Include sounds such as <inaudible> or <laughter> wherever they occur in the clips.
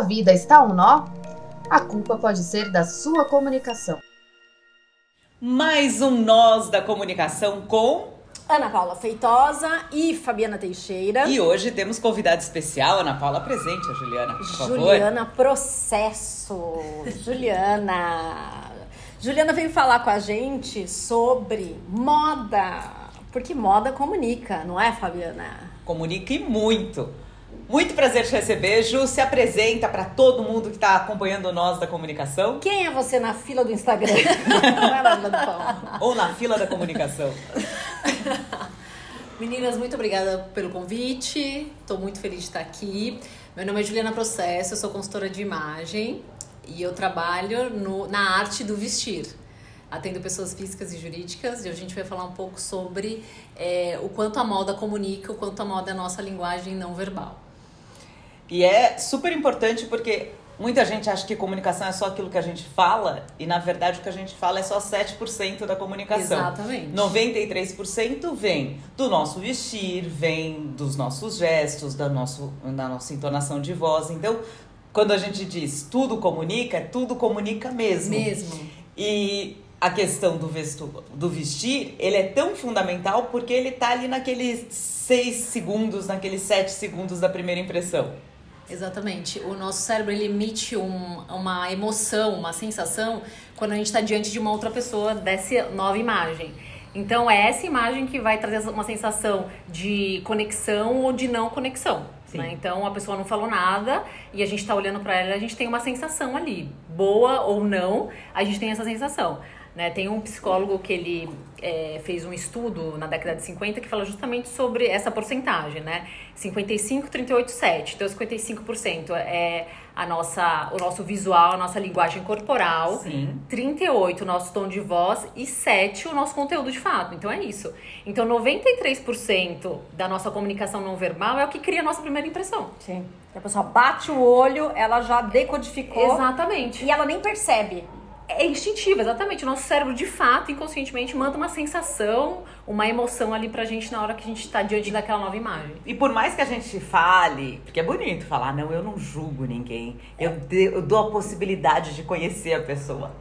sua vida está um nó, a culpa pode ser da sua comunicação. Mais um Nós da Comunicação com Ana Paula Feitosa e Fabiana Teixeira. E hoje temos convidado especial, Ana Paula, presente a Juliana, por favor. Juliana Processo. Juliana. Juliana veio falar com a gente sobre moda. Porque moda comunica, não é, Fabiana? Comunica e muito. Muito prazer te receber, Ju. Se apresenta para todo mundo que está acompanhando nós da comunicação. Quem é você na fila do Instagram? <laughs> Ou na fila da comunicação. <laughs> Meninas, muito obrigada pelo convite. Estou muito feliz de estar aqui. Meu nome é Juliana Processo, eu sou consultora de imagem e eu trabalho no, na arte do vestir. Atendo pessoas físicas e jurídicas e a gente vai falar um pouco sobre é, o quanto a moda comunica, o quanto a moda é a nossa linguagem não verbal. E é super importante porque muita gente acha que comunicação é só aquilo que a gente fala, e na verdade o que a gente fala é só 7% da comunicação. Exatamente. 93% vem do nosso vestir, vem dos nossos gestos, da, nosso, da nossa entonação de voz. Então, quando a gente diz tudo comunica, tudo comunica mesmo. Mesmo. E a questão do, vestu, do vestir, ele é tão fundamental porque ele tá ali naqueles 6 segundos, naqueles 7 segundos da primeira impressão. Exatamente. O nosso cérebro ele emite um, uma emoção, uma sensação quando a gente está diante de uma outra pessoa dessa nova imagem. Então é essa imagem que vai trazer uma sensação de conexão ou de não conexão. Né? Então a pessoa não falou nada e a gente está olhando para ela, a gente tem uma sensação ali, boa ou não, a gente tem essa sensação. Né? Tem um psicólogo que ele é, fez um estudo na década de 50 que fala justamente sobre essa porcentagem, né? 55, 38, 7. Então, 55% é a nossa, o nosso visual, a nossa linguagem corporal. Sim. 38, o nosso tom de voz. E 7, o nosso conteúdo de fato. Então, é isso. Então, 93% da nossa comunicação não verbal é o que cria a nossa primeira impressão. Sim. A pessoa bate o olho, ela já decodificou. Exatamente. E ela nem percebe. É instintivo, exatamente. O nosso cérebro, de fato, inconscientemente, manda uma sensação, uma emoção ali pra gente na hora que a gente tá diante daquela nova imagem. E por mais que a gente fale, porque é bonito falar, não, eu não julgo ninguém, eu, de, eu dou a possibilidade de conhecer a pessoa.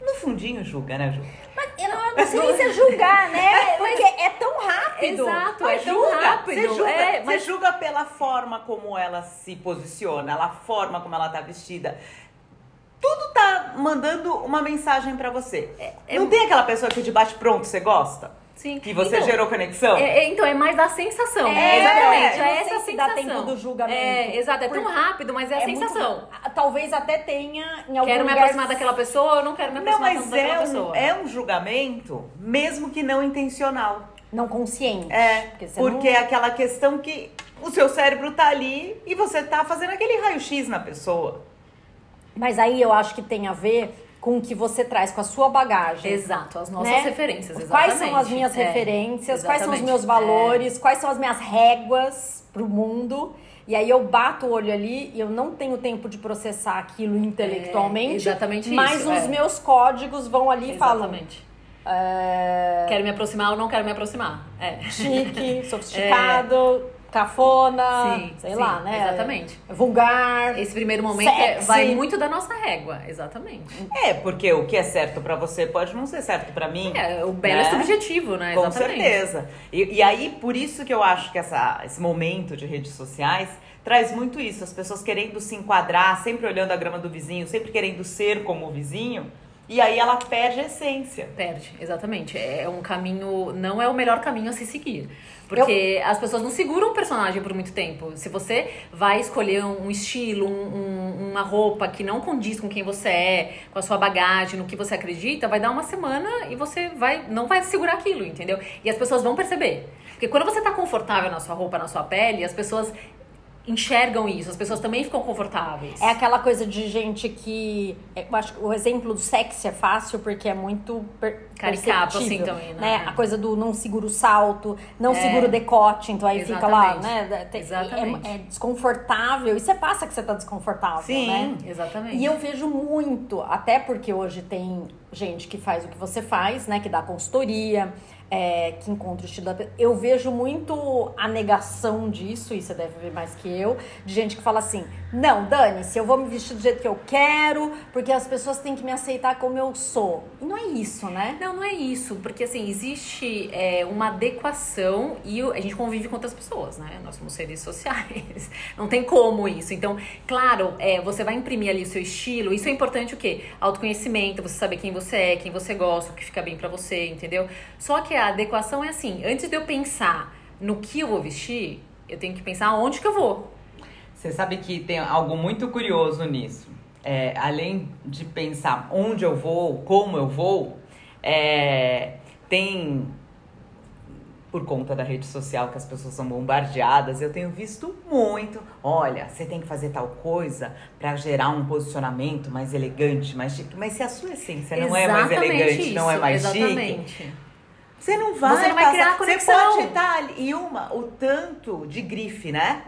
No fundinho julga, né, Ju? Mas eu não, não sei se é julgar, né? <laughs> Porque é tão rápido. Exato, mas é tão julga, rápido. Você julga, é, mas... você julga pela forma como ela se posiciona, a forma como ela tá vestida tudo tá mandando uma mensagem para você. É, é, não tem aquela pessoa que de bate pronto você gosta? Sim. Que você então, gerou conexão? É, é, então, é mais da sensação. É, exatamente. É, essa sensação. Dá tempo do julgamento. É, exato. É tão rápido, mas é a sensação. Muito, talvez até tenha em algum Quero me aproximar daquela pessoa eu não quero me aproximar não, mas é daquela um, pessoa. É um julgamento, mesmo que não intencional. Não consciente. É, porque, porque não... é aquela questão que o seu cérebro tá ali e você tá fazendo aquele raio-x na pessoa. Mas aí eu acho que tem a ver com o que você traz, com a sua bagagem. Exato, as nossas né? referências, exatamente. Quais são as minhas é, referências, exatamente. quais são os meus valores, é. quais são as minhas réguas pro mundo. E aí eu bato o olho ali e eu não tenho tempo de processar aquilo intelectualmente. É, exatamente mas isso. Mas os é. meus códigos vão ali e falam. Exatamente. É... Quero me aproximar ou não quero me aproximar. É. Chique, <laughs> sofisticado cafona, sim, sei sim, lá, né? Exatamente. Vulgar. Esse primeiro momento é, vai muito da nossa régua, exatamente. É, porque o que é certo para você pode não ser certo para mim. É, o belo é né? é subjetivo, né? Com certeza. E, e, aí, por isso que eu acho que essa, esse momento de redes sociais traz muito isso. As pessoas querendo se enquadrar, sempre olhando a grama do vizinho, sempre querendo ser como o vizinho. E aí ela perde a essência. Perde, exatamente. É um caminho, não é o melhor caminho a se seguir. Porque eu... as pessoas não seguram um personagem por muito tempo. Se você vai escolher um estilo, um, um, uma roupa que não condiz com quem você é, com a sua bagagem, no que você acredita, vai dar uma semana e você vai não vai segurar aquilo, entendeu? E as pessoas vão perceber. Porque quando você tá confortável na sua roupa, na sua pele, as pessoas enxergam isso, as pessoas também ficam confortáveis. É aquela coisa de gente que. É, eu acho que o exemplo do sexy é fácil porque é muito per caricato assim também, né? né? A coisa do não segura o salto, não é. segura o decote, então aí Exatamente. fica lá, né? Exatamente. É, é, desconfortável e você passa que você tá desconfortável, Sim, né? Exatamente. E eu vejo muito, até porque hoje tem gente que faz o que você faz, né? Que dá consultoria, é, que encontra o estilo da Eu vejo muito a negação disso, e você deve ver mais que eu, de gente que fala assim: não, Dani, se eu vou me vestir do jeito que eu quero, porque as pessoas têm que me aceitar como eu sou. E não é isso, né? Não, não é isso, porque assim, existe é, uma adequação e a gente convive com outras pessoas, né? Nós somos seres sociais. <laughs> Não tem como isso. Então, claro, é, você vai imprimir ali o seu estilo. Isso é importante o quê? Autoconhecimento, você saber quem você é, quem você gosta, o que fica bem para você, entendeu? Só que a adequação é assim, antes de eu pensar no que eu vou vestir, eu tenho que pensar onde que eu vou. Você sabe que tem algo muito curioso nisso. É, além de pensar onde eu vou, como eu vou, é, tem por conta da rede social que as pessoas são bombardeadas, eu tenho visto muito. Olha, você tem que fazer tal coisa para gerar um posicionamento mais elegante, mais chique. Mas se a sua essência não é mais elegante, isso, não é mais exatamente. chique, você não vai, você não vai passar, criar conexão. Você pode estar. E uma, o tanto de grife, né?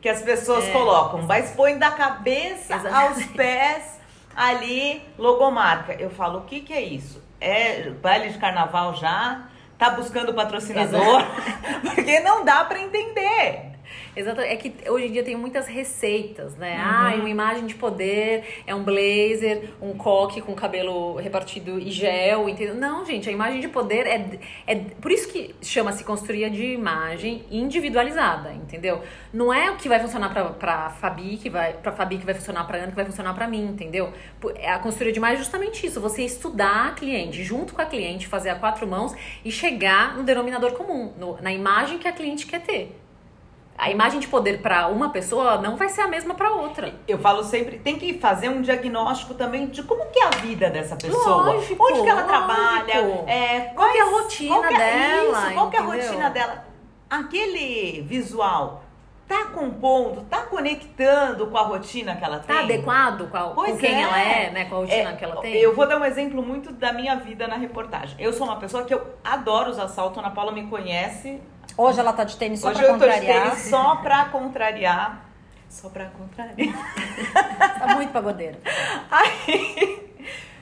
Que as pessoas É, colocam. Mas põe da cabeça Exatamente. aos <laughs> pés ali, logomarca. Eu falo, o que que é isso? É baile de carnaval já? Tá buscando patrocinador? <laughs> Porque não dá pra entender. Exato, é que hoje em dia tem muitas receitas, né? Uhum. Ah, uma imagem de poder é um blazer, um coque com cabelo repartido e gel, entendeu? Não, gente, a imagem de poder é, é por isso que chama-se consultoria de imagem individualizada, entendeu? Não é o que vai funcionar pra, pra Fabi, que vai pra Fabi que vai funcionar pra Ana, que vai funcionar pra mim, entendeu? É A consultoria de imagem é justamente isso, você estudar a cliente, junto com a cliente, fazer a quatro mãos e chegar no denominador comum, no- na imagem que a cliente quer ter. A imagem de poder para uma pessoa não vai ser a mesma para outra. Eu falo sempre, tem que fazer um diagnóstico também de como que é a vida dessa pessoa. Lógico, onde que ela lógico. trabalha, é, Qual que é a rotina qual é- dela, Isso, qual que é a rotina dela? Aquele visual tá compondo, tá conectando com a rotina que ela tem? Tá adequado com, a- com quem é. ela é, né? Com a rotina É, que ela tem? Eu vou dar um exemplo muito da minha vida na reportagem. Eu sou uma pessoa que eu adoro usar salto. A Ana Paula me conhece. Hoje ela tá de tênis só Hoje pra eu tô de contrariar. tênis só pra contrariar. Só pra contrariar. <laughs> Tá muito pagodeiro. Aí,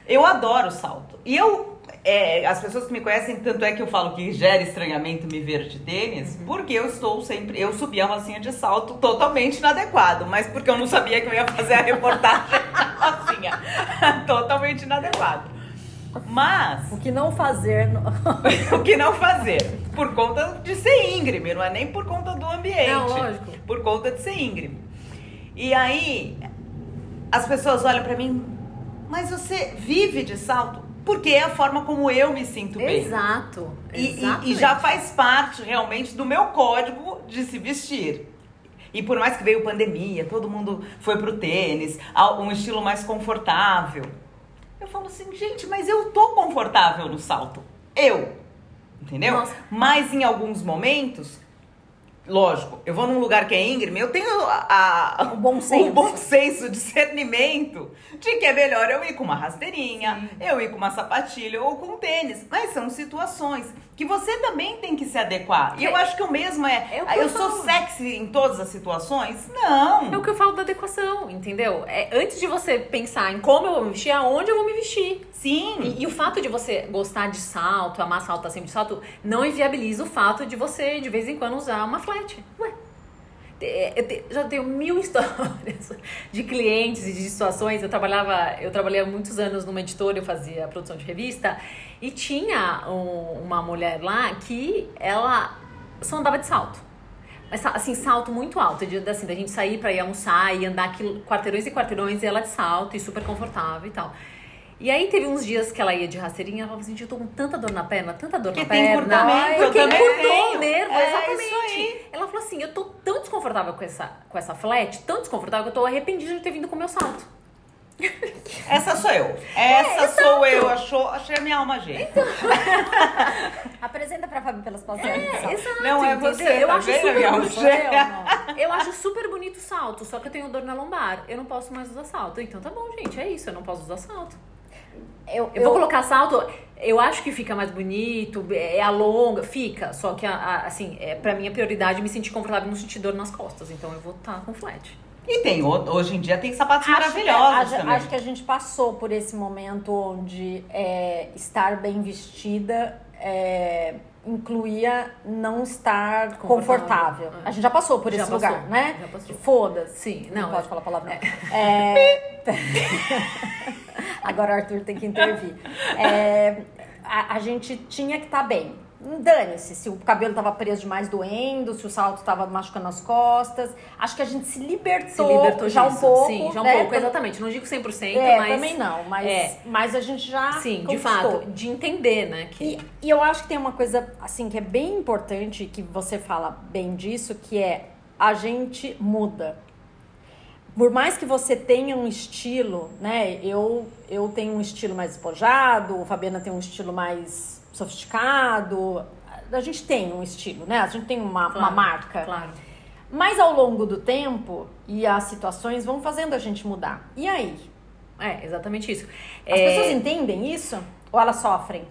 eu adoro salto. E eu, é, as pessoas que me conhecem, tanto é que eu falo que gera estranhamento me ver de tênis, porque eu estou sempre, eu subi a rocinha de salto totalmente inadequado, mas porque eu não sabia que eu ia fazer a reportagem <laughs> na rocinha. totalmente inadequado. Mas, O que não fazer. no- <laughs> o que não fazer? Por conta de ser íngreme, não é nem por conta do ambiente. Não, lógico. Por conta de ser íngreme. E aí, as pessoas olham pra mim, mas você vive de salto? Porque é a forma como eu me sinto bem. Exato. E, e- e já faz parte realmente do meu código de se vestir. E por mais que veio pandemia, todo mundo foi pro tênis, um estilo mais confortável. Eu falo assim, gente, mas eu tô confortável no salto. Eu. Entendeu? Nossa. Mas em alguns momentos, lógico, eu vou num lugar que é íngreme, eu tenho a, a- O bom senso. <laughs> o bom senso, discernimento de que é melhor eu ir com uma rasteirinha, eu ir com uma sapatilha ou com tênis. Mas são situações que você também tem que se adequar. E eu acho que o mesmo é, É o que eu eu sou sexy em todas as situações? Não. É o que eu falo da adequação, entendeu? É, antes de você pensar em como eu vou me vestir, aonde eu vou me vestir. Sim. E, e o fato de você gostar de salto, amar salto, tá sempre de salto, não inviabiliza o fato de você, de vez em quando, usar uma flat. Ué. É, Eu já tenho mil <laughs> histórias de clientes e de situações. Eu trabalhava, eu trabalhei há muitos anos numa editora, eu fazia produção de revista, e tinha um- uma mulher lá que ela só andava de salto. Mas assim, salto muito alto, de, assim, da gente sair pra ir almoçar e andar quil- quarteirões e quarteirões e ela de salto e super confortável e tal. E aí teve uns dias que ela ia de rasteirinha, ela falava assim, eu tô com tanta dor na perna, tanta dor Porque na tem perna. encurtamento, eu porque também encurtou tenho. o nervo, É, exatamente. Ela falou assim, eu tô tão desconfortável com essa, com essa flat, tão desconfortável que eu tô arrependida de ter vindo com o meu salto. <laughs> Essa sou eu. Essa sou eu. Achou, achei a minha alma gente. <laughs> Apresenta pra Fabi pelas passagens. É, exato. Não é você, eu tá acho vendo, super minha bonito. algema? Eu acho super bonito o salto, só que eu tenho dor na lombar. Eu não posso mais usar salto. Então tá bom, gente, é isso, eu não posso usar salto. Eu, Eu, vou colocar salto, eu acho que fica mais bonito, é alonga, fica. Só que, a- a- assim, é, pra mim a prioridade é me sentir confortável e não sentir dor nas costas. Então eu vou estar com flat. E tem, ho- hoje em dia tem sapatos Acho que- maravilhosos acho, também. acho que a gente passou por esse momento onde é, estar bem vestida é, incluía não estar confortável. Confortável. É. A gente já passou por Já esse passou, lugar, né? já passou. Foda-se. Sim, não, não, pode é- falar palavrão. É... <laughs> Agora o Arthur tem que intervir. É, a, a gente tinha que estar bem. Dane-se, se o cabelo tava preso demais doendo, se o salto tava machucando as costas. Acho que a gente se libertou, Se libertou já um disso. pouco. Sim, já um né? pouco, exatamente. Não digo 100%, É, mas... também não, mas, É. mas a gente já Sim, de conquistou. fato, de entender, né? Que... E, e eu acho que tem uma coisa, assim, que é bem importante, que você fala bem disso, que é a gente muda. Por mais que você tenha um estilo, né? Eu, eu tenho um estilo mais despojado, o Fabiana tem um estilo mais sofisticado. A gente tem um estilo, né? A gente tem uma, uma Claro, marca. Claro. Mas ao longo do tempo e as situações vão fazendo a gente mudar. E aí? É, exatamente isso. As É, pessoas entendem isso? Ou elas sofrem?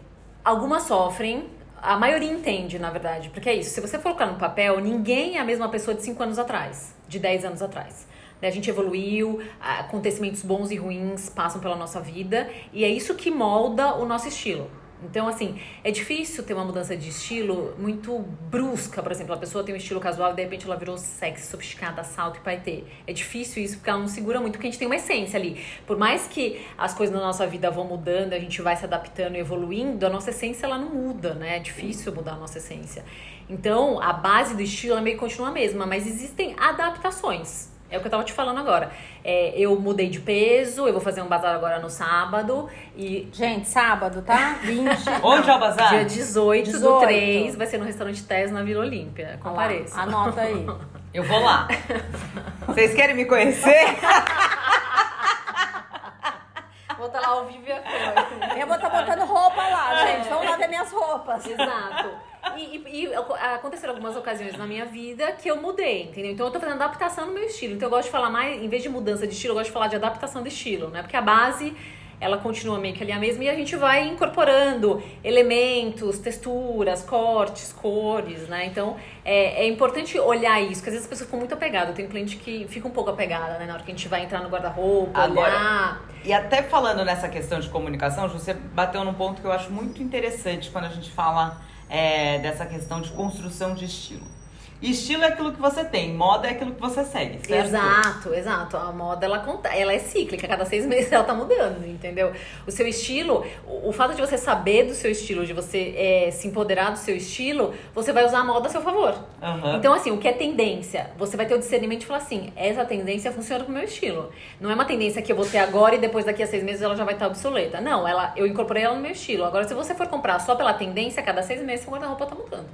Algumas sofrem, a maioria entende, na verdade, porque é isso. Se você for colocar no papel, ninguém é a mesma pessoa de 5 anos atrás, de 10 anos atrás. Né, A gente evoluiu, acontecimentos bons e ruins passam pela nossa vida e é isso que molda o nosso estilo. Então, assim, é difícil ter uma mudança de estilo muito brusca, por exemplo. A pessoa tem um estilo casual e de repente ela virou sexy, sofisticada, salto e paetê. É difícil isso porque ela não segura muito, porque a gente tem uma essência ali. Por mais que as coisas na nossa vida vão mudando, a gente vai se adaptando e evoluindo, a nossa essência ela não muda, né? É difícil mudar a nossa essência. Então, a base do estilo ela meio que continua a mesma, mas existem adaptações. É o que eu tava te falando agora. É, eu mudei de peso, eu vou fazer um bazar agora no sábado e Gente, sábado, tá? 20. <laughs> Onde é o bazar? Dia 18, 18. do 3 vai ser no restaurante Tess na Vila Olímpia. Compareça. Anota aí. Eu vou lá. <laughs> Vocês querem me conhecer? <laughs> Estar lá ao vivo e a cor. Eu vou estar botando roupa lá, gente. Vamos lá ver minhas roupas. Exato. E, e- e aconteceram algumas ocasiões na minha vida que eu mudei, entendeu? Então eu tô fazendo adaptação no meu estilo. Então eu gosto de falar mais, em vez de mudança de estilo, eu gosto de falar de adaptação de estilo, né? Porque a base, ela continua meio que ali a mesma e a gente vai incorporando elementos, texturas, cortes, cores, né? Então é, é importante olhar isso, porque às vezes as pessoas ficam muito apegadas. Eu tenho cliente que fica um pouco apegada, né? Na hora que a gente vai entrar no guarda-roupa, Agora- olhar. E até falando nessa questão de comunicação, você bateu num ponto que eu acho muito interessante quando a gente fala é, dessa questão de construção de estilo. Estilo é aquilo que você tem, moda é aquilo que você segue, certo? Exato, exato. A moda ela, conta- ela é cíclica, cada seis meses <laughs> ela tá mudando, entendeu? O seu estilo, o, o fato de você saber do seu estilo, de você é, se empoderar do seu estilo, você vai usar a moda a seu favor. Aham. Então, assim, o que é tendência? Você vai ter o discernimento e falar assim: essa tendência funciona com o meu estilo. Não é uma tendência que eu vou ter agora e depois daqui a seis meses ela já vai estar obsoleta. Não, ela, eu incorporei ela no meu estilo. Agora, se você for comprar só pela tendência, cada seis meses seu guarda-roupa tá mudando.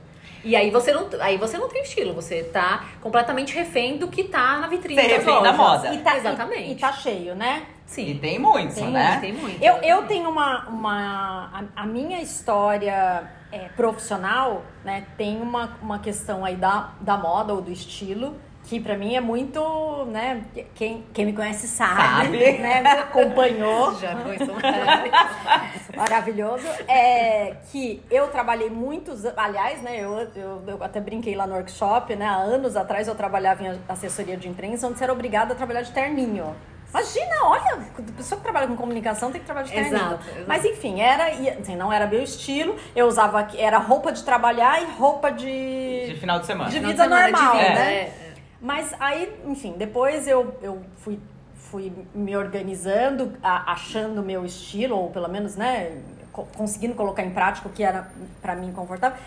E aí você não, aí você não tem estilo, você tá completamente refém do que tá na vitrine. Você refém da moda. E tá, Exatamente. E, e tá cheio, né? E Sim. tem muito, Tem né? tem muito. Eu, eu tenho uma. uma a, a minha história é, profissional, né, tem uma, uma questão aí da, da moda ou do estilo. Que pra mim é muito, né? Quem, quem me conhece sabe, Sabe. <laughs> né? Me acompanhou. <laughs> Já foi isso. <laughs> Maravilhoso. É que eu trabalhei muitos anos. Aliás, né? Eu, eu, eu até brinquei lá no workshop, né? Há anos atrás eu trabalhava em assessoria de imprensa, onde você era obrigada a trabalhar de terninho. Imagina, olha, a pessoa que trabalha com comunicação tem que trabalhar de terninho. Exato, exato. Mas enfim, era, assim, não era meu estilo. Eu usava, era roupa de trabalhar e roupa de. De final de semana. De Final vida semana, normal, vida, né? é, é. Mas aí, enfim, depois eu, eu fui, fui me organizando, a- achando o meu estilo, ou pelo menos, né, co- conseguindo colocar em prática o que era pra mim confortável.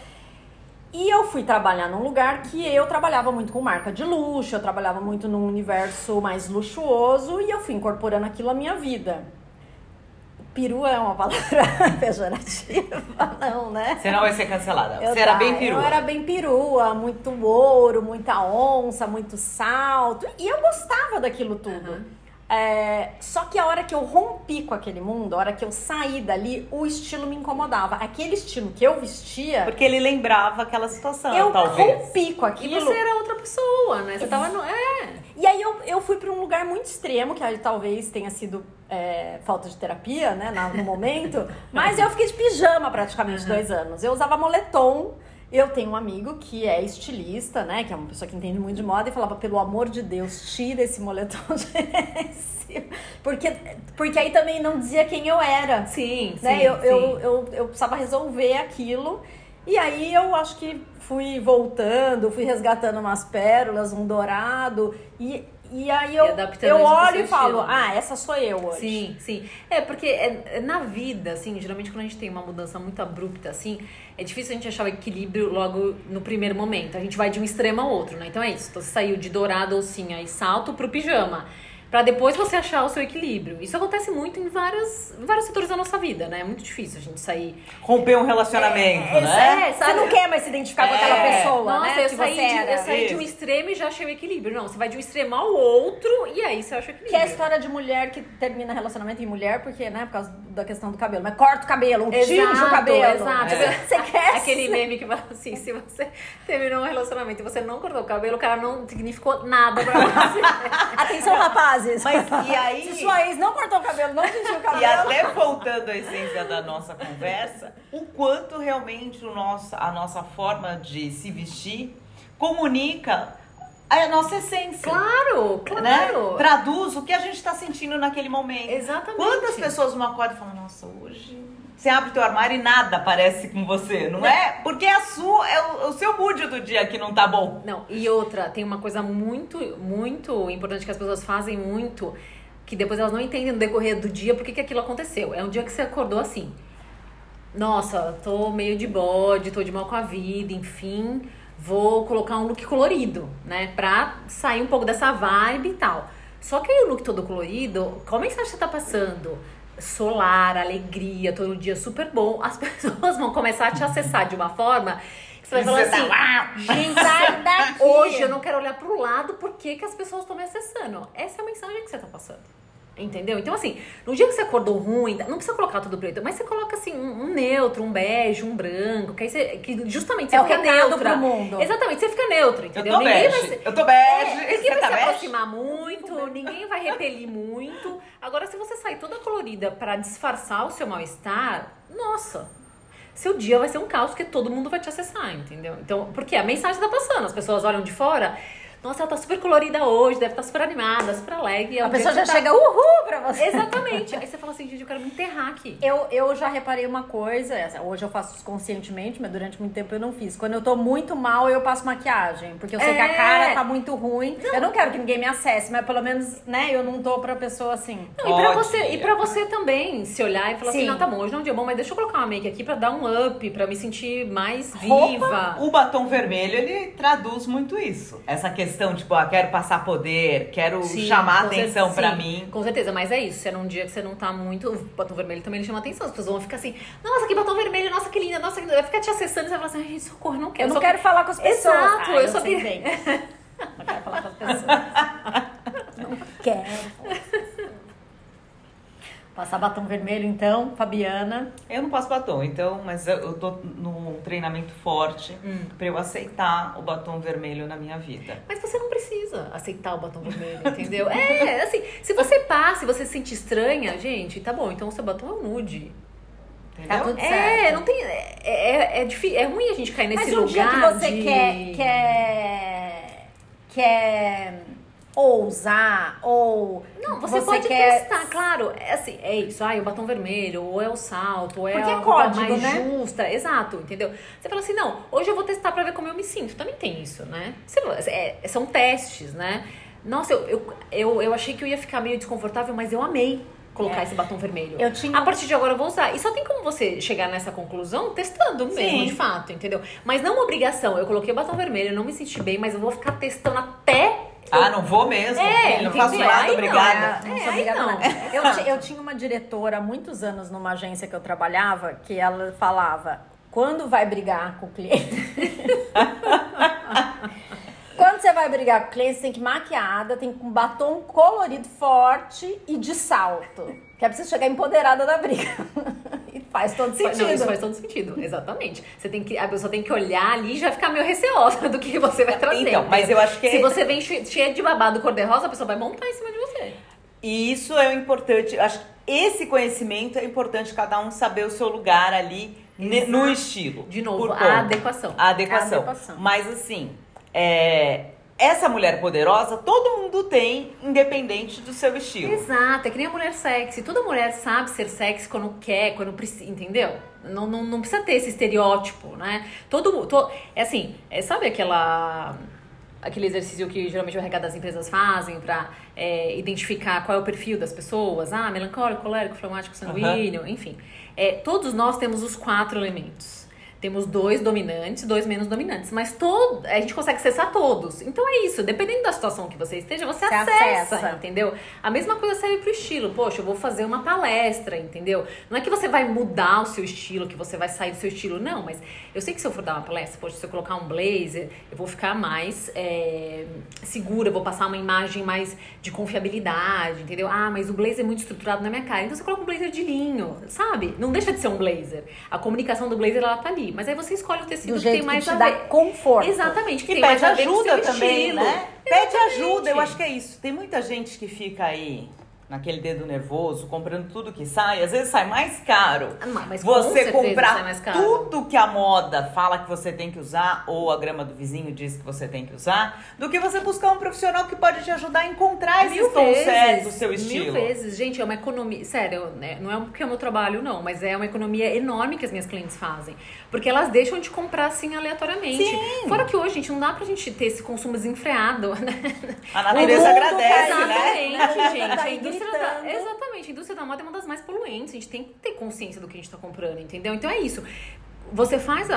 E eu fui trabalhar num lugar que eu trabalhava muito com marca de luxo, eu trabalhava muito num universo mais luxuoso e eu fui incorporando aquilo à minha vida. Peru é uma palavra <laughs> pejorativa, não, né? Você não vai ser cancelada. Eu você era tá, bem peru. Eu era bem perua, muito ouro, muita onça, muito salto. E eu gostava daquilo tudo. É, só que a hora que eu rompi com aquele mundo, a hora que eu saí dali, o estilo me incomodava. Aquele estilo que eu vestia, Porque ele lembrava aquela situação, eu talvez. rompi com E aquilo. você era outra pessoa, né? Você tava no. É. E aí eu, eu fui para um lugar muito extremo, que aí talvez tenha sido é, falta de terapia, né, no momento. <laughs> Mas eu fiquei de pijama praticamente dois anos. Eu usava moletom Eu tenho um amigo que é estilista, né? Que é uma pessoa que entende muito de moda e falava, pelo amor de Deus, tira esse moletom <laughs> Genesio. Porque, porque aí também não dizia quem eu era. Sim, né? sim, eu, sim. Eu, eu, eu precisava resolver aquilo. E aí eu acho que fui voltando, fui resgatando umas pérolas, um dourado. E, e aí eu, adaptando eu olho e falo, ah, essa sou eu hoje. Sim, sim. É, porque é- é na vida, assim, geralmente quando a gente tem uma mudança muito abrupta, assim, é difícil a gente achar o equilíbrio logo no primeiro momento. A gente vai de um extremo ao outro, né? Então é isso. Então, você saiu de dourado ou sim, aí salto pro pijama. Pra depois você achar o seu equilíbrio. Isso acontece muito em várias, vários setores da nossa vida, né? É muito difícil a gente sair. Romper um relacionamento, É, né? é, você não quer mais se identificar com aquela É. pessoa, Nossa, né? eu que saí, você de, eu saí de um extremo e já achei o equilíbrio. Não, você vai de um extremo ao outro e aí você acha o equilíbrio. Que é a história de mulher que termina relacionamento em mulher, porque, né, por causa da questão do cabelo. Mas corta o cabelo, ou tinge o cabelo. Exato. É. Você quer Aquele meme que fala assim, se você terminou um relacionamento e você não cortou o cabelo, o cara não significou nada pra você. <laughs> Atenção, Mas e <laughs> aí? Se sua ex não cortou o cabelo, não tingiu o cabelo. E até voltando à essência da nossa conversa, o quanto realmente o nosso, a nossa forma de se vestir comunica a nossa essência. claro, Né? claro. Traduz o que a gente está sentindo naquele momento. Exatamente. Quantas pessoas não acordam e falam, nossa, hoje você abre teu armário e nada parece com você, não é? Porque é a sua, é o, o seu mood do dia que não tá bom. Não, e outra, tem uma coisa muito, muito importante que as pessoas fazem muito, que depois elas não entendem no decorrer do dia por que que aquilo aconteceu. É um dia que você acordou assim. Nossa, tô meio de bode, tô de mal com a vida, enfim. Vou colocar um look colorido, né? Pra sair um pouco dessa vibe e tal. Só que aí o look todo colorido, qual mensagem você tá passando? Solar, alegria, todo dia super bom. As <laughs> pessoas vão começar a te acessar de uma forma que você vai falar tá assim. Gente, <laughs> sai daqui. Hoje eu não quero olhar pro lado porque que as pessoas estão me acessando. Essa é a mensagem que você tá passando. Entendeu? Então, assim, no dia que você acordou ruim, não precisa colocar tudo preto, mas você coloca assim, um, um neutro, um bege, um branco, que aí você. Que justamente você É o fica neutra. pro mundo. Exatamente, você fica neutra, Eu entendeu? tô Ninguém vai bege, se- eu tô bege, É, ninguém você vai tá se bege? aproximar muito, <laughs> ninguém vai repelir muito. Agora, se você sair toda colorida pra disfarçar o seu mal-estar, nossa, seu dia vai ser um caos, porque todo mundo vai te acessar, entendeu? Então, porque a mensagem tá passando, as pessoas olham de fora, nossa, ela tá super colorida hoje, deve estar super animada, super alegre. é A um pessoa já tá- chega, uhul, pra você. Exatamente. Aí você fala assim, gente, eu quero me enterrar aqui. Eu, eu já reparei uma coisa, hoje eu faço isso conscientemente, mas durante muito tempo eu não fiz. Quando eu tô muito mal, eu passo maquiagem. Porque eu sei que a É. cara tá muito ruim. Eu não quero que ninguém me acesse, mas pelo menos, né, eu não tô pra pessoa assim. Não, e, pra Ótimo. você, e pra você também se olhar e falar assim, Sim. não, tá bom, hoje não é um dia bom, mas deixa eu colocar uma make aqui pra dar um up, pra me sentir mais Roupa, viva. O batom vermelho, ele traduz muito isso. Essa questão, tipo, ah, quero passar poder, quero Sim, chamar atenção sim, mim. Com certeza, mas é isso. Se é num dia que você não tá muito. O batom vermelho também ele chama atenção. As pessoas vão ficar assim, nossa, que batom vermelho, nossa, que linda, nossa, que linda. Vai ficar te acessando e você vai falar assim, ai, socorro, não quero. Eu não só quero falar com as pessoas. Exato, Ah, eu só sei queria- bem. <laughs> Não quero falar com as pessoas. <laughs> não quero. Passar batom vermelho, então, Fabiana. Eu não passo batom, então, mas eu, eu tô num treinamento forte Hum. pra eu aceitar o batom vermelho na minha vida. Mas você não precisa aceitar o batom vermelho, entendeu? É, assim, se você passa e você se sente estranha, gente, tá bom, então o seu batom é um nude. Tá tudo É, certo. não tem. É, é, é, difí- é ruim a gente cair nesse Mas um dia lugar. que você de... quer, quer, quer ousar ou Não, você, pode quer testar, claro. É assim, é isso. Ah, o batom vermelho, ou é o salto, ou é Porque a é código, mais né? justa. Exato, entendeu? Você fala assim, não, hoje eu vou testar pra ver como eu me sinto. Também tem isso, né? Você- é, são testes, né? Nossa, eu, eu, eu, eu achei que eu ia ficar meio desconfortável, mas eu amei colocar É. esse batom vermelho. Eu tinha- A partir de agora eu vou usar. E só tem como você chegar nessa conclusão testando mesmo, Sim. de fato, entendeu? Mas não uma obrigação. Eu coloquei o batom vermelho, não me senti bem, mas eu vou ficar testando até. Ah, não vou mesmo. É, não faço nada, Aí não, obrigada. Não É, sou aí obrigada não. Eu, ti- eu tinha uma diretora há muitos anos numa agência que eu trabalhava que ela falava: quando vai brigar com o cliente. <laughs> quando você vai brigar com o cliente, você tem que ir maquiada, tem que ir com batom colorido forte e de salto. Que é pra você chegar empoderada da briga. <laughs> faz todo sentido. Não, isso faz todo sentido, exatamente. Você tem que, a pessoa tem que olhar ali e já ficar meio receosa do que você vai trazer. Então, mas eu acho que- Se você vem che- cheia de babado cor-de-rosa, a pessoa vai montar em cima de você. E isso é o importante. Acho que esse conhecimento é importante cada um saber o seu lugar ali ne- no estilo. De novo, a adequação. A adequação. A adequação. Mas assim, é, essa mulher poderosa, todo mundo tem, independente do seu estilo. Exato, é que nem a mulher sexy. Toda mulher sabe ser sexy quando quer, quando precisa, entendeu? Não, não, não precisa ter esse estereótipo, né? Todo, to, é assim, é, sabe aquela aquele exercício que geralmente o RH das empresas fazem pra é, identificar qual é o perfil das pessoas? Ah, melancólico, colérico, fleumático, sanguíneo, enfim. É, todos nós temos os quatro elementos. Temos dois dominantes, dois menos dominantes, mas todo, a gente consegue acessar todos. Então é isso, dependendo da situação que você esteja, você, Você acessa, acessa. entendeu? A mesma coisa serve pro estilo. Poxa, eu vou fazer uma palestra, entendeu? Não é que você vai mudar o seu estilo, que você vai sair do seu estilo, não, mas eu sei que se eu for dar uma palestra, poxa, se eu colocar um blazer, eu vou ficar mais é, segura, vou passar uma imagem mais de confiabilidade, entendeu? Ah, mas o blazer é muito estruturado na minha cara. Então você coloca um blazer de linho, sabe? Não deixa de ser um blazer. A comunicação do blazer, ela tá ali. Mas aí você escolhe o tecido Do que jeito tem mais que a te dá ver. conforto. Exatamente, que E tem mais pede a ver com o seu ajuda também, estilo. né? Pede Exatamente. ajuda, eu acho que é isso. Tem muita gente que fica aí naquele dedo nervoso, comprando tudo que sai, às vezes sai mais caro. Ah, mas com você sai comprar caro. tudo que a moda fala que você tem que usar, ou a grama do vizinho diz que você tem que usar, do que você buscar um profissional que pode te ajudar a encontrar esses Mil tons vezes, certos do seu estilo. Mil vezes. Gente, é uma economia. Sério, né? não é porque é o meu trabalho, não, mas é uma economia enorme que as minhas clientes fazem. Porque elas deixam de comprar assim aleatoriamente. Sim. Fora que hoje, gente, não dá pra gente ter esse consumo desenfreado, <laughs> né? A natureza agradece, né? Exatamente, gente. <laughs> Indústria da, exatamente, a indústria da moda é uma das mais poluentes. A gente tem que ter consciência do que a gente tá comprando, entendeu? Então é isso. Você faz a-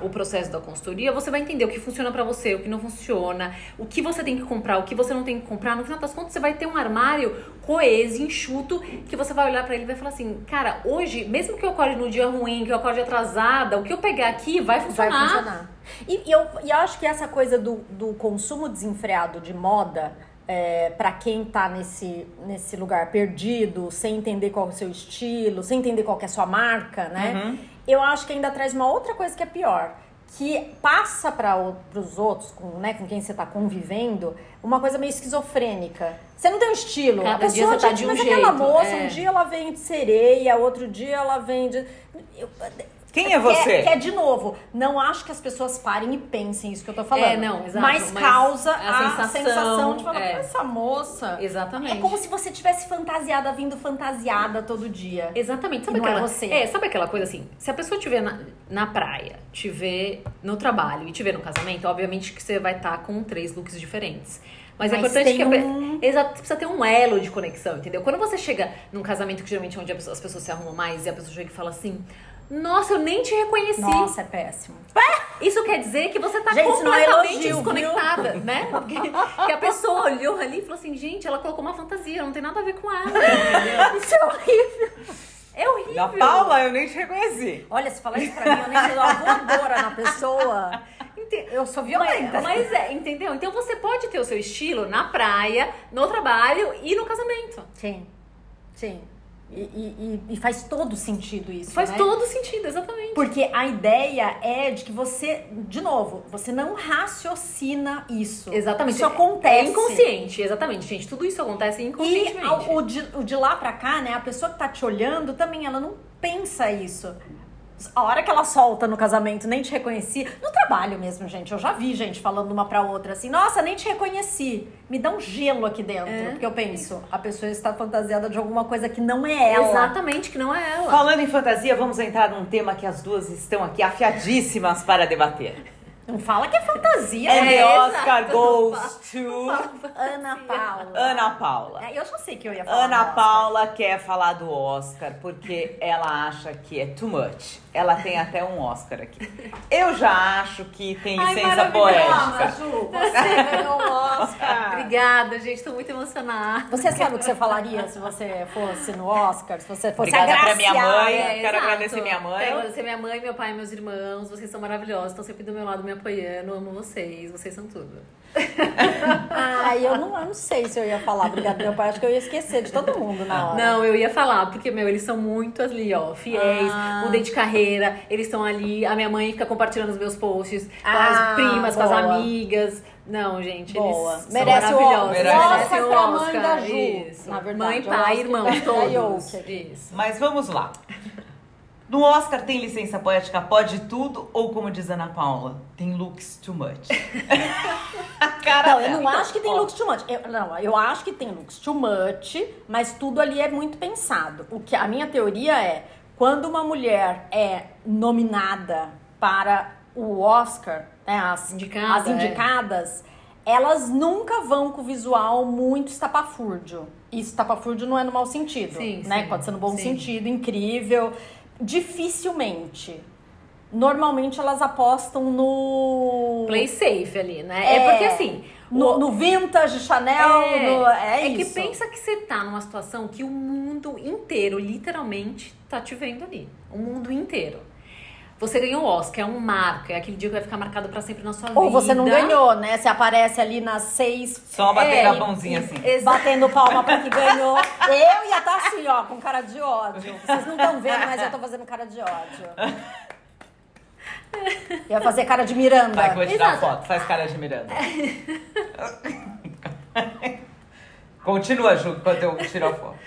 a- o processo da consultoria, você vai entender o que funciona pra você, o que não funciona, o que você tem que comprar, o que você não tem que comprar. No final das contas, você vai ter um armário coeso, enxuto, que você vai olhar pra ele e vai falar assim: cara, hoje, mesmo que eu acorde no dia ruim, que eu acorde atrasada, o que eu pegar aqui vai Vai funcionar. funcionar. E, e eu, e eu acho que essa coisa do, do consumo desenfreado de moda, é, para quem tá nesse, nesse lugar perdido, sem entender qual é o seu estilo, sem entender qual é a sua marca, né? Eu acho que ainda traz uma outra coisa que é pior. Que passa para os outros, com, né, com quem você tá convivendo, uma coisa meio esquizofrênica. Você não tem um estilo. Cada a dia pessoa, você tá de um mas aquela jeito, moça, é. um dia ela vem de sereia, outro dia ela vem de. Eu- Quem é você? Que, que é, de novo, não acho que as pessoas parem e pensem isso que eu tô falando. É, não, exato, Mas, mas causa a a, sensação, sensação, de falar, é. essa moça. Exatamente. É como se você tivesse fantasiada, vindo fantasiada todo dia. Exatamente. Sabe E não é aquela, você. É, sabe aquela coisa assim? Se a pessoa estiver na, na praia, tiver no trabalho e tiver no casamento, obviamente que você vai estar com três looks diferentes. Mas, é Mas importante tem que a um- Exato, você precisa ter um elo de conexão, entendeu? Quando você chega num casamento que geralmente é onde as pessoas se arrumam mais e a pessoa chega e fala assim: Nossa, eu nem te reconheci. Nossa, é péssimo. Isso quer dizer que você tá Gente, é completamente elogio, desconectada, né? Porque, que a pessoa olhou ali e falou assim, gente, ela colocou uma fantasia, não tem nada a ver com ela, entendeu? <laughs> Isso é horrível. É horrível. Da Paula, eu nem te reconheci. Olha, se falar isso pra mim, eu nem sei uma voadora na pessoa. Eu sou Mas, violenta. mas é, entendeu? Então você pode ter o seu estilo na praia, no trabalho e no casamento. Sim, sim. E, e- e- e faz todo sentido isso. Faz né? todo sentido, exatamente. Porque a ideia é de que você, de novo, você não raciocina isso. Exatamente. Isso acontece. É inconsciente, exatamente, gente. Tudo isso acontece E inconscientemente. ao- o de, o de lá pra cá, né? A pessoa que tá te olhando também, ela não pensa isso. A hora que ela solta no casamento, nem te reconheci. No trabalho mesmo, gente. Eu já vi gente falando uma pra outra assim: Nossa, nem te reconheci. Me dá um gelo aqui dentro. É. Porque eu penso, a pessoa está fantasiada de alguma coisa que não é ela. Exatamente, que não é ela. Falando em fantasia, vamos entrar num tema que as duas estão aqui afiadíssimas para debater. Não fala que é fantasia. And né? the Oscar exato. goes to Ana Paula. Ana Paula. É, eu já sei que eu ia falar. Ana do Oscar. Paula quer falar do Oscar porque ela acha que é too much. Ela tem até um Oscar aqui. Eu já acho que tem Ai, licença maravilhosa, poética. Ju, você <laughs> ganhou um Oscar. Obrigada, gente. Tô muito emocionada. Você sabe o que você falaria se você fosse no Oscar? Se você fosse Obrigada pra minha mãe. É, quero exato. agradecer minha mãe. Quero agradecer minha mãe, meu pai meus irmãos. Vocês são maravilhosos, estão sempre do meu lado me apoiando. Amo vocês, vocês são tudo. <laughs> Ai, eu não, eu não sei se eu ia falar obrigado meu pai. Acho que eu ia esquecer de todo mundo na hora. Não, eu ia falar, porque, meu, eles são muito ali, ó, fiéis, Ah. mudei de carreira, eles estão ali, a minha mãe fica compartilhando os meus posts com Ah, as primas, com as boa. amigas. Não, gente, Boa. eles Merece são o maravilhosos. Merece. Oscar merecem o pra mãe Oscar, da Ju. Isso. Na verdade, mãe, o pai, Oscar irmãos, da- da todos. Isso. Mas vamos lá. No Oscar tem licença poética, pode tudo, ou como diz Ana Paula, tem looks too much. <laughs> Cara Não, eu não acho que tem looks too much. Eu, não, eu acho que tem looks too much, mas tudo ali é muito pensado. O que a minha teoria é, quando uma mulher é nominada para o Oscar, né, as, Indicada, as é. indicadas, elas nunca vão com o visual muito estapafúrdio. E estapafúrdio não é no mau sentido, Sim, né? sim, Pode ser no bom sim. sentido, incrível. Dificilmente. Normalmente elas apostam no Play safe ali, né? É, porque assim. no, o- no vintage é, Chanel, no- é, é que isso. pensa que você tá numa situação que o mundo inteiro, literalmente, tá te vendo ali. O mundo inteiro. Você ganhou o Oscar, é um marco, é aquele dia que vai ficar marcado pra sempre na sua vida. Ou você não ganhou, né? Você aparece ali nas seis Só bater É, a mãozinha assim. Exato. batendo palma pra que ganhou. Eu ia estar assim, ó, com cara de ódio. Vocês não estão vendo, mas eu tô fazendo cara de ódio. Ia fazer cara de Miranda. Vai que eu vou te dar uma Exato. foto, faz cara de Miranda. Continua, Ju, enquanto eu tiro a foto.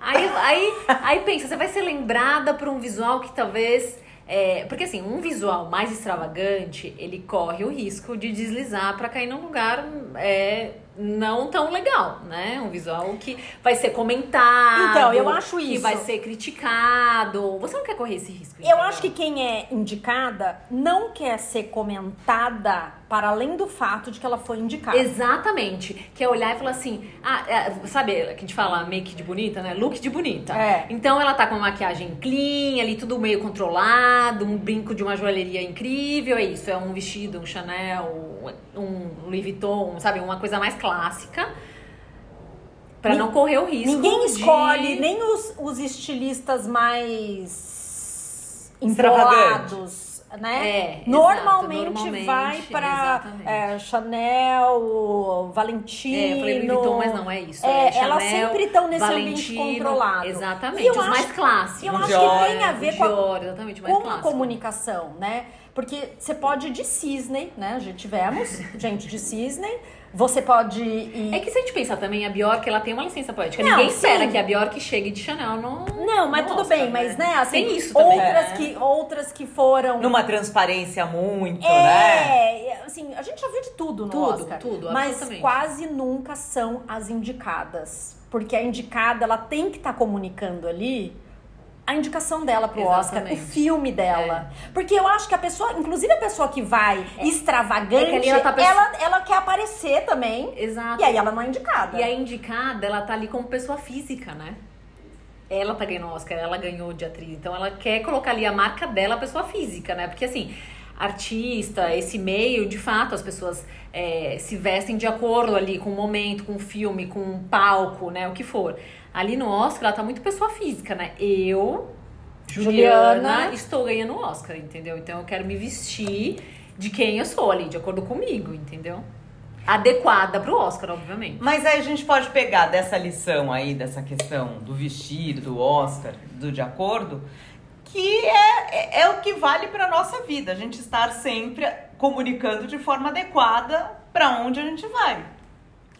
Aí, aí, aí pensa, você vai ser lembrada por um visual que talvez. É, porque assim, um visual mais extravagante, ele corre o risco de deslizar pra cair num lugar é, não tão legal, né? Um visual que vai ser comentado. Então, eu acho Que isso. vai ser criticado. Você não quer correr esse risco. Eu entendeu? acho que quem é indicada não quer ser comentada para além do fato de que ela foi indicada. Exatamente. Que é olhar e falar assim, ah, é, sabe que a gente fala make de bonita, né? Look de bonita. É. Então ela tá com uma maquiagem clean, ali tudo meio controlado, um brinco de uma joalheria incrível, é isso. É um vestido, um Chanel, um Louis Vuitton, sabe? Uma coisa mais clássica. Pra Ni- não correr o risco. Ninguém de- escolhe, nem os, os estilistas mais Extravagante. enrolados, né? É, exato, normalmente, normalmente, vai pra exatamente. é, Chanel, Valentino. É, eu falei Louis Vuitton, mas não é isso. É, É, elas Chanel, sempre estão nesse ambiente Valentino, controlado. Exatamente, E os acho- mais clássicos. Eu acho Dior, que tem a ver o com a Dior, com a comunicação, né? Porque você pode ir de cisne, né? Já tivemos gente de cisne. Você pode ir. É que se a gente pensar também, a Bjork, ela tem uma licença poética. Não, Ninguém espera sim. que a Bjork chegue de Chanel no Não, mas no tudo Oscar, bem, mas né, assim, Tem isso também. outras, né? que, outras que foram. Numa transparência muito, né? É, assim, a gente já viu de tudo no Tudo, Oscar. tudo, Mas absolutamente. quase nunca são as indicadas. Porque a indicada, ela tem que estar comunicando ali a indicação dela pro Oscar, o Exatamente. filme dela. Porque eu acho que a pessoa, inclusive a pessoa que vai extravagante, é que ali ela tá pens- ela, ela quer aparecer também. Exato. E aí ela não é indicada. E a indicada, ela tá ali como pessoa física, né? Ela tá ganhando Oscar, ela ganhou de atriz. Então ela quer colocar ali a marca dela, a pessoa física, né? Porque assim, artista, esse meio, de fato, as pessoas é, se vestem de acordo ali com o momento, com o filme, com o palco, né? O que for. Ali no Oscar, ela tá muito pessoa física, né? Eu, Juliana, Juliana. estou ganhando o Oscar, entendeu? Então eu quero me vestir de quem eu sou ali, de acordo comigo, entendeu? Adequada pro Oscar, obviamente. Mas aí a gente pode pegar dessa lição aí, dessa questão do vestido, do Oscar, do de acordo, que é, é, é o que vale para nossa vida. A gente estar sempre comunicando de forma adequada para onde a gente vai.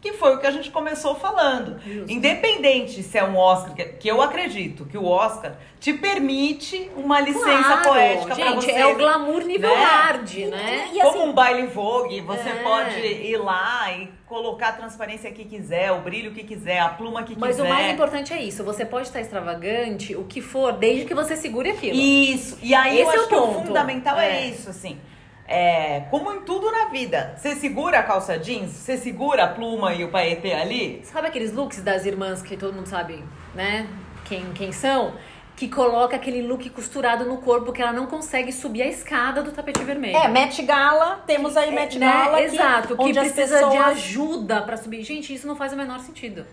Que foi o que a gente começou falando. Justo. Independente se é um Oscar, que, eu acredito que o Oscar te permite uma licença Claro, poética para você. é o glamour nível né? hard, né? E assim- Como um baile vogue, você É. pode ir lá e colocar a transparência que quiser, o brilho que quiser, a pluma que Mas quiser. o mais importante é isso. Você pode estar extravagante, o que for, desde que você segure aquilo. Isso. E aí eu Esse é acho o que o fundamental é. É. isso, assim. É, como em tudo na vida. Você segura a calça jeans, você segura a pluma e o paetê ali. Sabe aqueles looks das irmãs que todo mundo sabe, né? Quem, quem são? Que coloca aquele look costurado no corpo que ela não consegue subir a escada do tapete vermelho. É, Met Gala, temos aí Met né? Gala. que- Exato, que onde as precisa de pessoas- ajuda pra subir. Gente, isso não faz o menor sentido.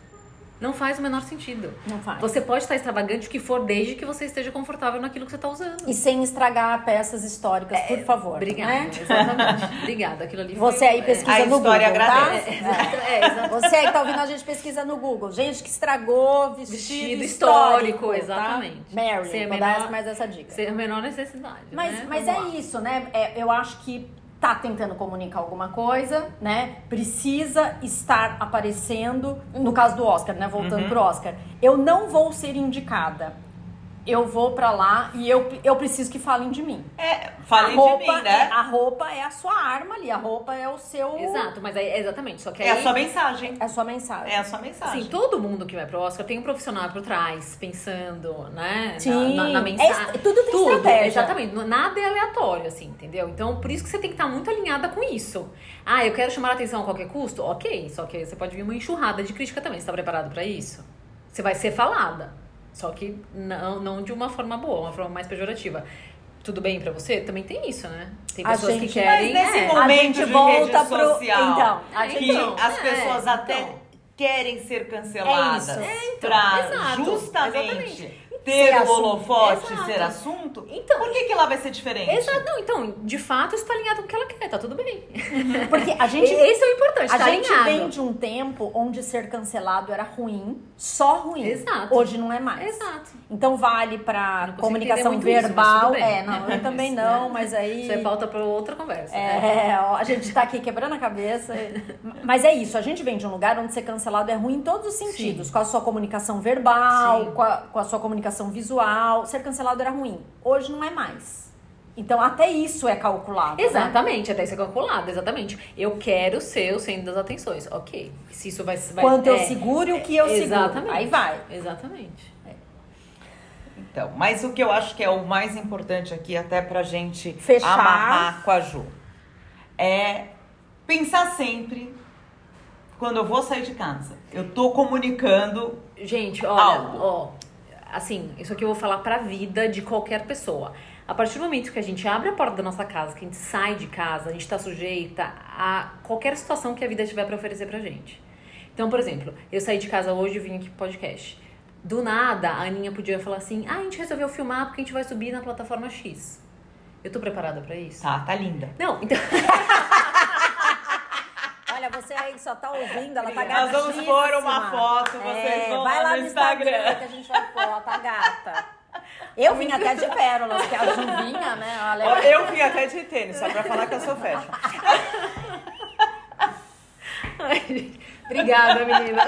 Não faz o menor sentido. Não faz. Você pode estar extravagante o que for, desde que você esteja confortável naquilo que você está usando. E sem estragar peças históricas, por favor. Obrigada, né? exatamente. Obrigada. Aquilo ali foi- Você aí é. pesquisa A no Google, história tá? agradece. É, é, exato. Você aí que tá ouvindo a gente pesquisa no Google. Gente que estragou vestido, Vestido histórico, histórico, tá? exatamente. Mary, Sem vou menor- dar mais essa dica. Sem a menor necessidade. Mas, né? mas Vamos é lá. isso, né? É, eu acho que tá tentando comunicar alguma coisa, né? Precisa estar aparecendo. No caso do Oscar, né? Voltando Uhum. pro Oscar. Eu não vou ser indicada. Eu vou pra lá e eu, eu preciso que falem de mim. É, falem roupa, de mim, é, né? a roupa é a sua arma ali, a roupa é o seu. Exato, mas aí, exatamente. Só que É aí, a sua mensagem. É a sua mensagem. É a sua mensagem. Assim, todo mundo que vai pro Oscar tem um profissional por trás, pensando, né? na- Sim. Na, na mensagem. É, tudo tem estratégia. Exatamente. Nada é aleatório, assim, entendeu? Então, por isso que você tem que estar muito alinhada com isso. Ah, eu quero chamar a atenção a qualquer custo? Ok, só que você pode vir uma enxurrada de crítica também. Você tá preparado pra isso? Você vai ser falada. Só que não, não de uma forma boa, uma forma mais pejorativa. Tudo bem pra você? Também tem isso, né? Tem A pessoas gente- que querem. Mas nesse é, momento a gente de volta rede pro- social, então, a que gente- as é, pessoas então. até querem ser canceladas É isso. É, então, pra exato, justamente exatamente. Ter Ser o assunto. holofote, Exato. ser assunto. Então. por que, que lá vai ser diferente? Exato, não, então, de fato, isso tá alinhado com o que ela quer, tá tudo bem. Porque a <laughs> gente. Esse é o importante, A tá gente alinhado. vem de um tempo onde ser cancelado era ruim, só ruim. Exato. Hoje não é mais. Exato. Então vale consigo comunicação isso, verbal. bem. é, não, eu também <laughs> não, mas aí. Isso é pauta pra outra conversa. né? É, ó, a gente tá aqui quebrando a cabeça. <laughs> Mas é isso, a gente vem de um lugar onde ser cancelado é ruim em todos os sentidos. Sim. Com a sua comunicação verbal, com a, com a sua comunicação visual. Ser cancelado era ruim. Hoje não é mais. Então até isso é calculado. né? Exatamente, até isso é calculado, exatamente. Eu quero ser o centro das atenções. Ok. Se isso vai. vai Quanto eu é, seguro e o que eu seguro. Exatamente. Aí vai. Exatamente. Então, mas o que eu acho que é o mais importante aqui, até pra gente Fechar. amarrar com a Ju, é pensar sempre quando eu vou sair de casa. Eu tô comunicando. Gente, olha, Algo. ó, assim, isso aqui eu vou falar pra vida de qualquer pessoa. A partir do momento que a gente abre a porta da nossa casa, que a gente sai de casa, a gente tá sujeita a qualquer situação que a vida tiver pra oferecer pra gente. Então, por exemplo, eu saí de casa hoje e vim aqui pro podcast. Do nada, a Aninha podia falar assim: ah, a gente resolveu filmar porque a gente vai subir na plataforma X. Eu tô preparada pra isso? Tá, tá linda. Não, então. <laughs> Você aí que só tá ouvindo, ela tá Nós vamos pôr uma foto, vocês É, vão vai lá lá no no Instagram. Instagram. que a gente vai pôr, ela tá gata. Eu vim até de pérolas, porque a Ju vinha, né? Olha, Eu vim até de tênis, só pra falar que eu sou fashion. <laughs> Ai, Obrigada, menina.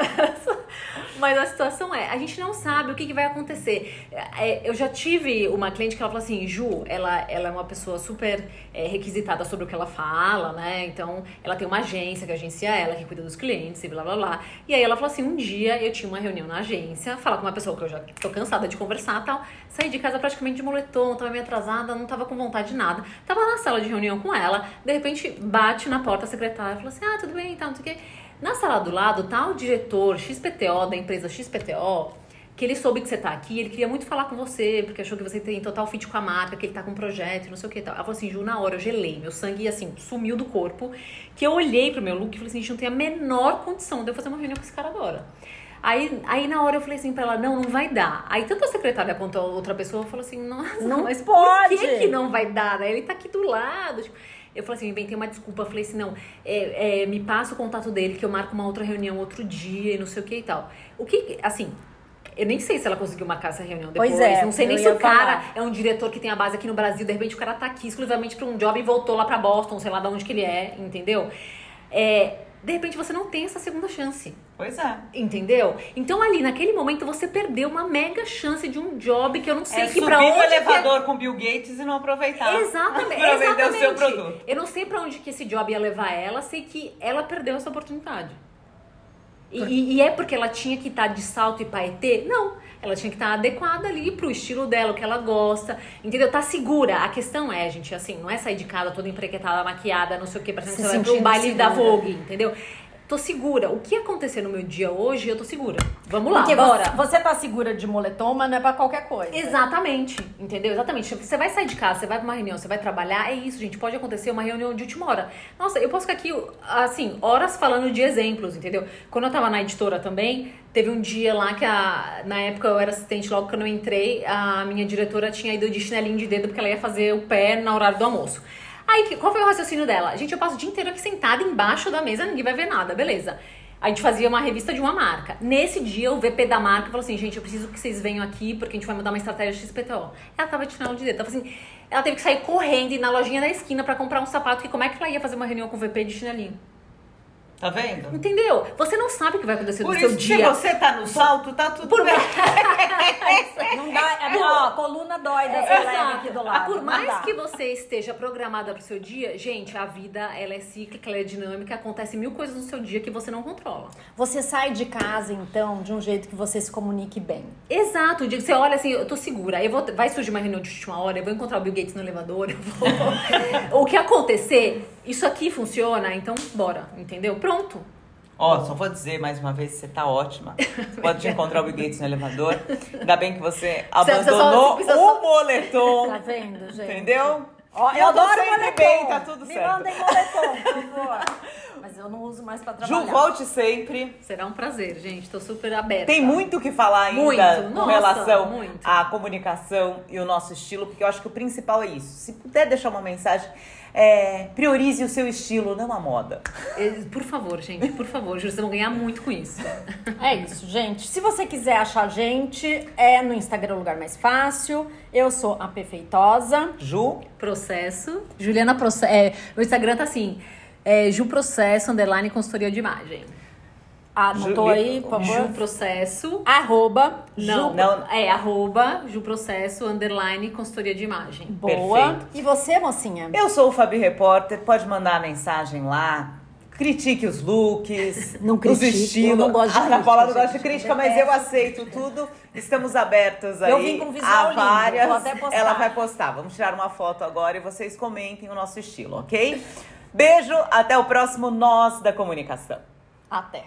Mas a situação é, a gente não sabe o que, que vai acontecer. É, eu já tive uma cliente que ela falou assim, Ju, ela, ela é uma pessoa super é, requisitada sobre o que ela fala, né? Então, ela tem uma agência que agencia ela, que cuida dos clientes e blá blá blá. E aí ela falou assim, um dia eu tinha uma reunião na agência, falar com uma pessoa que eu já tô cansada de conversar e tal. Saí de casa praticamente de moletom, tava meio atrasada, não tava com vontade de nada. Tava na sala de reunião com ela, de repente bate na porta a secretária e falou assim, ah, tudo bem e tal, não sei o quê. Na sala do lado tá o diretor XPTO da empresa XPTO, que ele soube que você tá aqui, ele queria muito falar com você, porque achou que você tem total fit com a marca, que ele tá com um projeto, e não sei o que e tal. Ela falou assim, Ju, na hora eu gelei, meu sangue assim, sumiu do corpo, que eu olhei pro meu look e falei assim, gente, não tem a menor condição de eu fazer uma reunião com esse cara agora. Aí, aí na hora eu falei assim pra ela, não, não vai dar. Aí tanto a secretária quanto a outra pessoa falou assim, nossa, Não mas pode. por que, que não vai dar? né? Ele tá aqui do lado, tipo, eu falei assim, inventei uma desculpa. Falei assim, não, é, é, me passa o contato dele que eu marco uma outra reunião outro dia e não sei o que e tal. O que, assim, eu nem sei se ela conseguiu marcar essa reunião depois. Pois é, não sei nem eu se o cara falar. é um diretor que tem a base aqui no Brasil. De repente o cara tá aqui exclusivamente pra um job e voltou lá pra Boston, sei lá de onde que ele é, entendeu? É, de repente você não tem essa segunda chance. Pois é. Entendeu? Então ali, naquele momento, você perdeu uma mega chance de um job que eu não sei É que subir pra onde no que é- elevador com Bill Gates e não aproveitar. Exatamente. <laughs> pra vender o exatamente. seu produto. Eu não sei pra onde que esse job ia levar ela, sei que ela perdeu essa oportunidade. E, e- e é porque ela tinha que estar de salto e paetê? Não. Ela tinha que estar adequada ali pro estilo dela, o que ela gosta. Entendeu? Tá segura. A questão é, gente, assim, não é sair de casa toda emprequetada, maquiada, não sei o que, parecendo Se você vai pra um baile da segura. Vogue, entendeu? Tô segura. O que acontecer no meu dia hoje, eu tô segura. Vamos lá, Porque bora. você, você tá segura de moletom, mas não é pra qualquer coisa. Exatamente, entendeu? Exatamente. Você vai sair de casa, você vai pra uma reunião, você vai trabalhar, é isso, gente. Pode acontecer uma reunião de última hora. Nossa, eu posso ficar aqui, assim, horas falando de exemplos, entendeu? Quando eu tava na editora também, teve um dia lá que a, na época eu era assistente, logo quando eu entrei, a minha diretora tinha ido de chinelinho de dedo porque ela ia fazer o pé na horário do almoço. Aí, qual foi o raciocínio dela? Gente, eu passo o dia inteiro aqui sentada embaixo da mesa, ninguém vai ver nada, beleza. A gente fazia uma revista de uma marca. Nesse dia, o VP da marca falou assim: gente, eu preciso que vocês venham aqui porque a gente vai mudar uma estratégia XPTO. Ela tava de chinelo de dedo. Falou assim, ela teve que sair correndo e ir na lojinha da esquina pra comprar um sapato. Que como é que ela ia fazer uma reunião com o VP de chinelinho? Tá vendo? Entendeu? Você não sabe o que vai acontecer Por no seu isso, se dia. você tá no salto, tá tudo Por bem. <laughs> Não dá, é, ó, a coluna dói dessa leve aqui do Ah, lado. Por não mais dá. que você esteja programada pro seu dia, gente, a vida ela é cíclica, ela é dinâmica, acontece mil coisas no seu dia que você não controla. Você sai de casa, então, de um jeito que você se comunique bem. Exato, o dia que você olha assim, eu tô segura, eu vou, vai surgir uma reunião de última hora, eu vou encontrar o Bill Gates no elevador, eu vou... <laughs> o que acontecer, isso aqui funciona, então bora, entendeu? Pronto. Ó, só vou dizer mais uma vez, você tá ótima. Você <laughs> pode encontrar o Bill Gates no elevador. Ainda bem que você Precisa só- abandonou precisa só- o moletom. Tá vendo, gente? Entendeu? Ó, eu tô adoro moletom. bem, tá tudo Me certo. mandem moletom, por favor. Mas eu não uso mais pra trabalhar. Ju, volte sempre. Será um prazer, gente, tô super aberta. Tem muito o que falar ainda Muito, com nossa, relação muito. à comunicação e o nosso estilo, porque eu acho que o principal é isso. Se puder deixar uma mensagem, é, priorize o seu estilo, não a moda. Eh, Por favor, gente, por favor, vocês vão ganhar muito com isso. É isso, gente. Se você quiser achar a gente, é no Instagram o lugar mais fácil. Eu sou a Perfeitosa. Ju, Processo. Juliana Processo. É, o Instagram tá assim. É, Ju Processo, underline consultoria de imagem. Anotou Ju- aí, por Ju favor? Processo. Arroba. Não, Ju- Não. É arroba Ju Processo, underline consultoria de imagem. Boa. Perfeito. E você, mocinha? eu sou o Fabi Repórter, pode mandar a mensagem lá. Critique os looks, <laughs> Não os critique, estilos. eu não gosto de A Ana Paula não gosta de crítica, mas eu aceito tudo. Estamos abertos aí Eu vim com visual a lindo, várias. vou até postar. Ela vai postar. Vamos tirar uma foto agora e vocês comentem o nosso estilo, ok? Beijo, até o próximo Nós da Comunicação. Até.